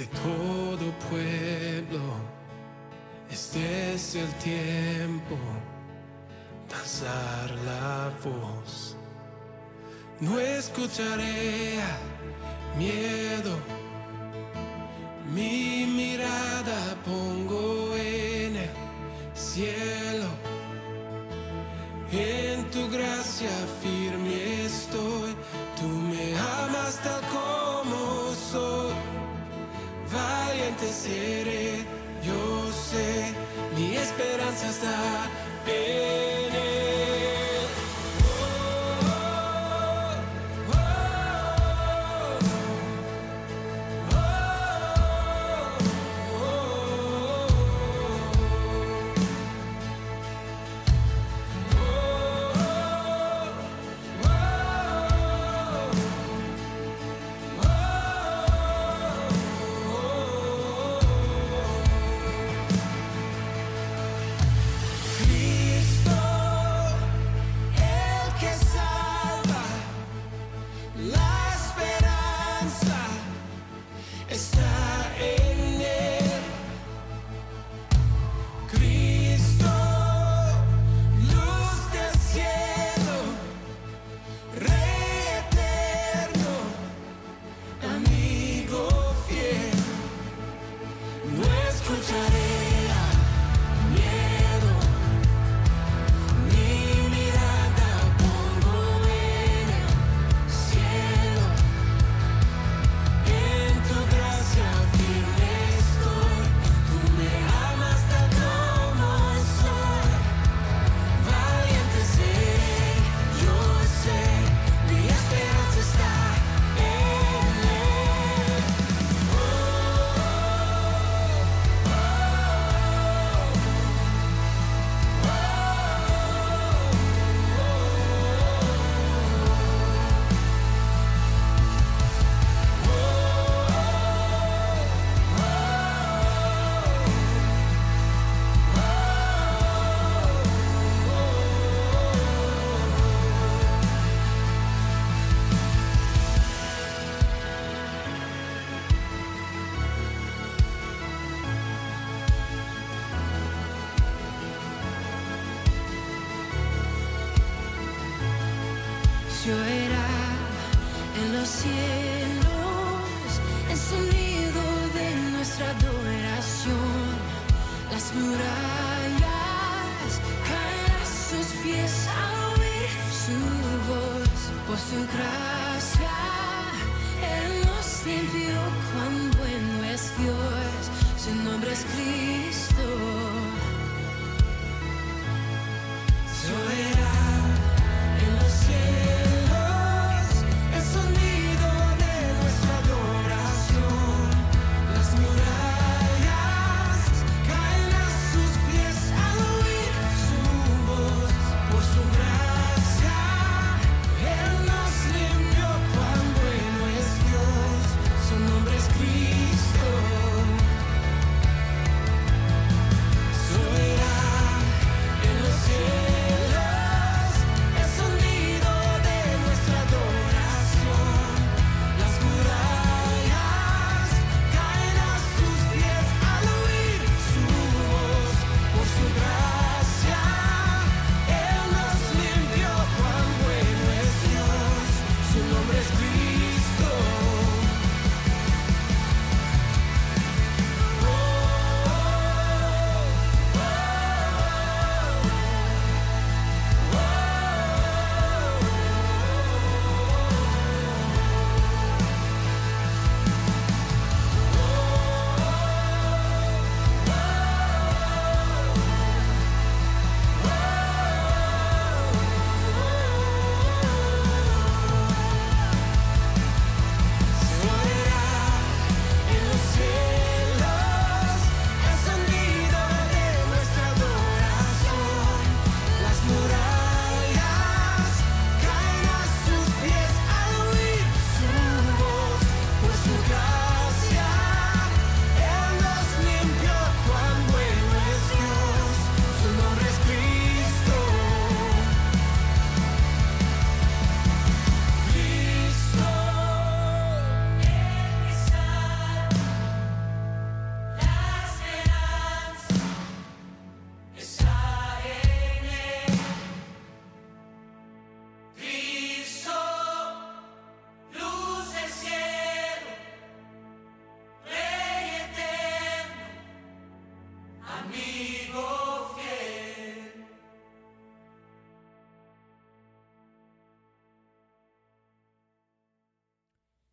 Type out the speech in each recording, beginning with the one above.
De todo pueblo, este es el tiempo de la voz. No escucharé miedo. Mi mirada pongo en el cielo. Seré, yo sé. Mi esperanza está Oirá en los cielos el sonido de nuestra adoración. Las murallas caen a sus pies al oír su voz. Por su gracia,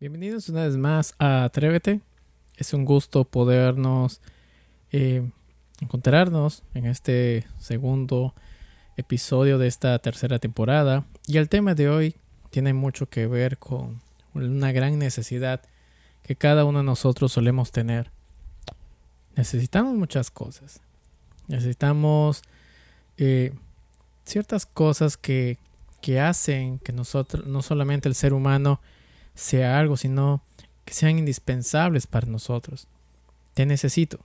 Bienvenidos una vez más a Atrévete. Es un gusto podernos eh, encontrarnos en este segundo episodio de esta tercera temporada. Y el tema de hoy tiene mucho que ver con una gran necesidad que cada uno de nosotros solemos tener. Necesitamos muchas cosas. Necesitamos eh, ciertas cosas que, que hacen que nosotros, no solamente el ser humano, sea algo, sino que sean indispensables para nosotros. Te necesito.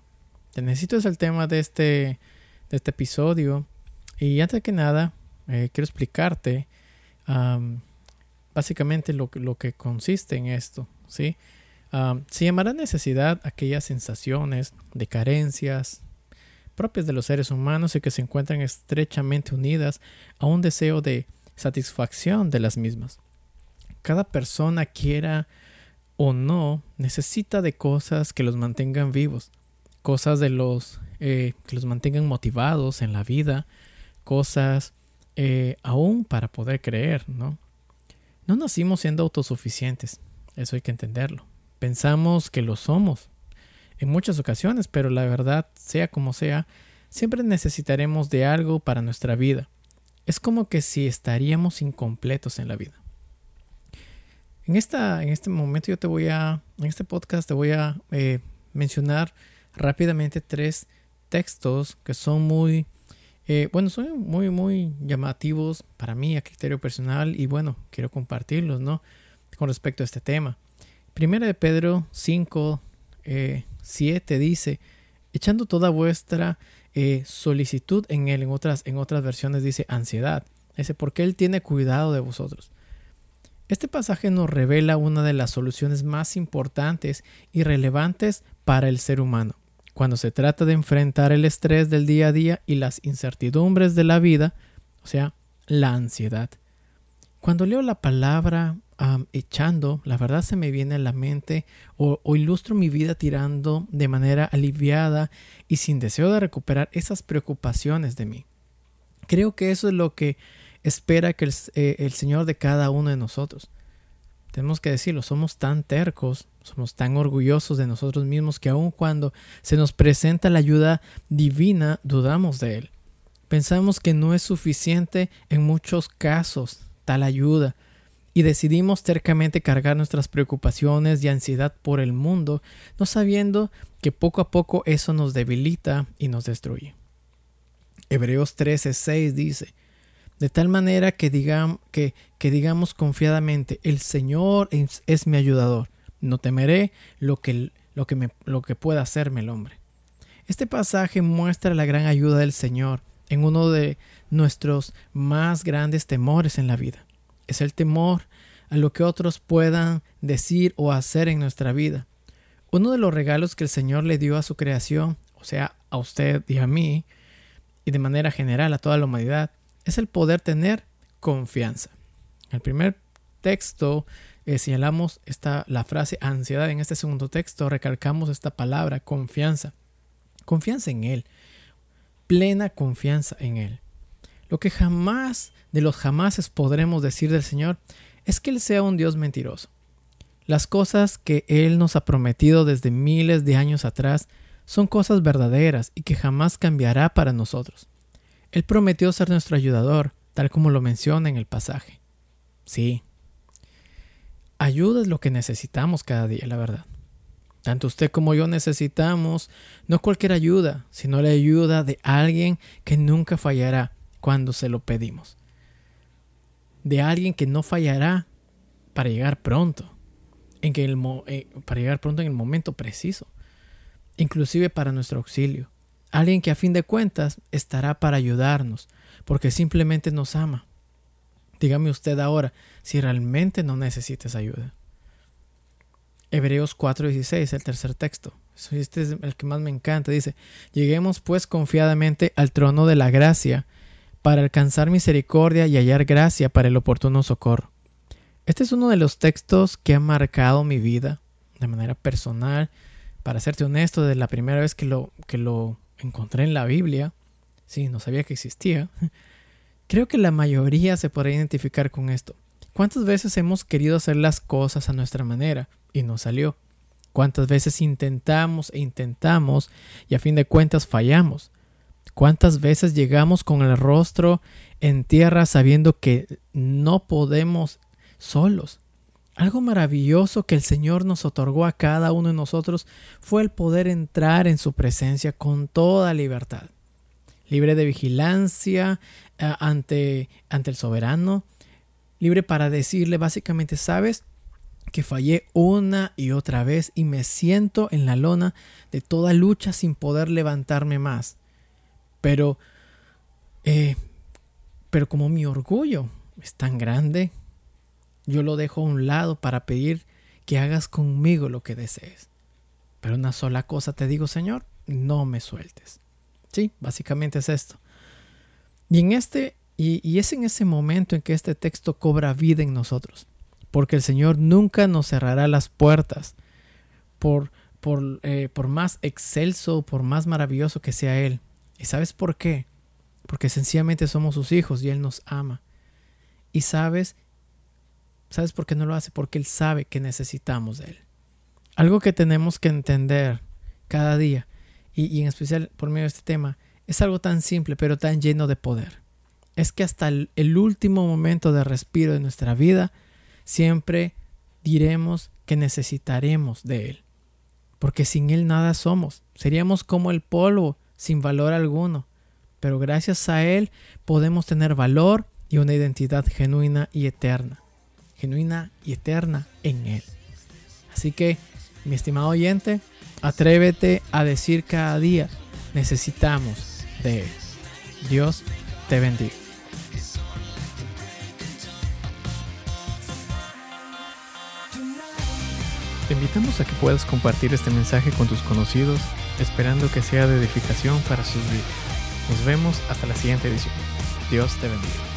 Te necesito es el tema de este, de este episodio. Y antes que nada, eh, quiero explicarte básicamente lo, lo, que consiste en esto. ¿sí? se llamará necesidad aquellas sensaciones de carencias propias de los seres humanos y que se encuentran estrechamente unidas a un deseo de satisfacción de las mismas cada persona quiera o no, necesita de cosas que los mantengan vivos, cosas de los eh, que los mantengan motivados en la vida, cosas eh, aún para poder creer, ¿no? No nacimos siendo autosuficientes, eso hay que entenderlo. Pensamos que lo somos en muchas ocasiones, pero la verdad, sea como sea, siempre necesitaremos de algo para nuestra vida. Es como que si estaríamos incompletos en la vida. En, esta, en este momento yo te voy a, en este podcast te voy a eh, mencionar rápidamente tres textos que son muy, eh, bueno, son muy, muy llamativos para mí a criterio personal y bueno, quiero compartirlos, ¿no? Con respecto a este tema. Primera de Pedro 5, 7 eh, dice, echando toda vuestra solicitud en él, en otras, en otras versiones dice ansiedad. Dice, porque él tiene cuidado de vosotros. Este pasaje nos revela una de las soluciones más importantes y relevantes para el ser humano. Cuando se trata de enfrentar el estrés del día a día y las incertidumbres de la vida, o sea, la ansiedad. Cuando leo la palabra echando, la verdad se me viene a la mente o, ilustro mi vida tirando de manera aliviada y sin deseo de recuperar esas preocupaciones de mí. Creo que eso es lo que espera que eh, el, Señor de cada uno de nosotros. Tenemos que decirlo, somos tan tercos, somos tan orgullosos de nosotros mismos que aun cuando se nos presenta la ayuda divina, dudamos de Él. Pensamos que no es suficiente en muchos casos tal ayuda y decidimos tercamente cargar nuestras preocupaciones y ansiedad por el mundo, no sabiendo que poco a poco eso nos debilita y nos destruye. Hebreos 13:6 dice, de tal manera que, digamos confiadamente, el Señor es, mi ayudador, no temeré lo que, lo que pueda hacerme el hombre. Este pasaje muestra la gran ayuda del Señor en uno de nuestros más grandes temores en la vida. Es el temor a lo que otros puedan decir o hacer en nuestra vida. Uno de los regalos que el Señor le dio a su creación, o sea, a usted y a mí, y de manera general a toda la humanidad, es el poder tener confianza. El primer texto eh, señalamos esta, la frase ansiedad. En este segundo texto recalcamos esta palabra confianza. Confianza en Él. Plena confianza en Él. Lo que jamás de los jamases podremos decir del Señor es que Él sea un Dios mentiroso. Las cosas que Él nos ha prometido desde miles de años atrás son cosas verdaderas y que jamás cambiará para nosotros. Él prometió ser nuestro ayudador, tal como lo menciona en el pasaje. Sí. Ayuda es lo que necesitamos cada día, la verdad. Tanto usted como yo necesitamos no cualquier ayuda, sino la ayuda de alguien que nunca fallará cuando se lo pedimos. De alguien que no fallará para llegar pronto, en que eh, para llegar pronto en el momento preciso, inclusive para nuestro auxilio. Alguien que a fin de cuentas estará para ayudarnos, porque simplemente nos ama. Dígame usted ahora si realmente no necesitas ayuda. Hebreos 4:16, el tercer texto. Este es el que más me encanta. Dice, lleguemos pues confiadamente al trono de la gracia para alcanzar misericordia y hallar gracia para el oportuno socorro. Este es uno de los textos que ha marcado mi vida de manera personal. Para serte honesto, de la primera vez que lo, que lo encontré en la Biblia, sí, no sabía que existía, creo que la mayoría se podrá identificar con esto. ¿Cuántas veces hemos querido hacer las cosas a nuestra manera y no salió? ¿Cuántas veces intentamos e intentamos y a fin de cuentas fallamos? ¿Cuántas veces llegamos con el rostro en tierra sabiendo que no podemos solos? Algo maravilloso que el Señor nos otorgó a cada uno de nosotros fue el poder entrar en su presencia con toda libertad, libre de vigilancia eh, ante, ante el soberano, libre para decirle básicamente, sabes, que fallé una y otra vez y me siento en la lona de toda lucha sin poder levantarme más. Pero, eh, pero como mi orgullo es tan grande, yo lo dejo a un lado para pedir que hagas conmigo lo que desees. Pero una sola cosa te digo, Señor, no me sueltes. Sí, básicamente es esto. Y en este y, es en ese momento en que este texto cobra vida en nosotros, porque el Señor nunca nos cerrará las puertas por, por, eh, por más excelso, por más maravilloso que sea Él. ¿Y sabes por qué? Porque sencillamente somos sus hijos y Él nos ama. Y sabes, ¿sabes por qué no lo hace? Porque Él sabe que necesitamos de Él. Algo que tenemos que entender cada día, y, y en especial por medio de este tema, es algo tan simple pero tan lleno de poder es que hasta el, el, último momento de respiro de nuestra vida, siempre diremos que necesitaremos de Él. Porque sin Él nada somos. Seríamos como el polvo, sin valor alguno. Pero gracias a Él podemos tener valor y una identidad genuina y eterna. Genuina y eterna en Él. Así que, mi estimado oyente, atrévete a decir cada día, necesitamos de Él. Dios te bendiga. Te invitamos a que puedas compartir este mensaje con tus conocidos, esperando que sea de edificación para sus vidas. Nos vemos hasta la siguiente edición. Dios te bendiga.